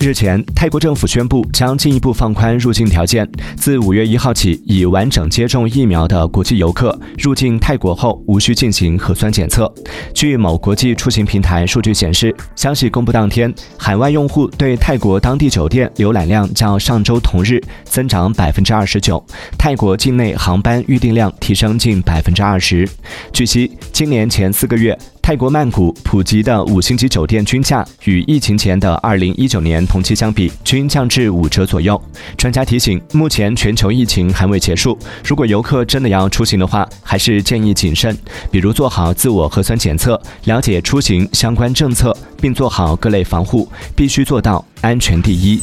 日前，泰国政府宣布将进一步放宽入境条件，自五月一号起，已完整接种疫苗的国际游客入境泰国后无需进行核酸检测。据某国际出行平台数据显示，消息公布当天，海外用户对泰国当地酒店浏览量较上周同日增长百分之二十九，泰国境内航班预订量提升近百分之二十。据悉，今年前四个月。泰国曼谷普及的五星级酒店均价与疫情前的二零一九年同期相比，均降至五折左右。专家提醒，目前全球疫情还未结束，如果游客真的要出行的话，还是建议谨慎，比如做好自我核酸检测，了解出行相关政策，并做好各类防护，必须做到安全第一。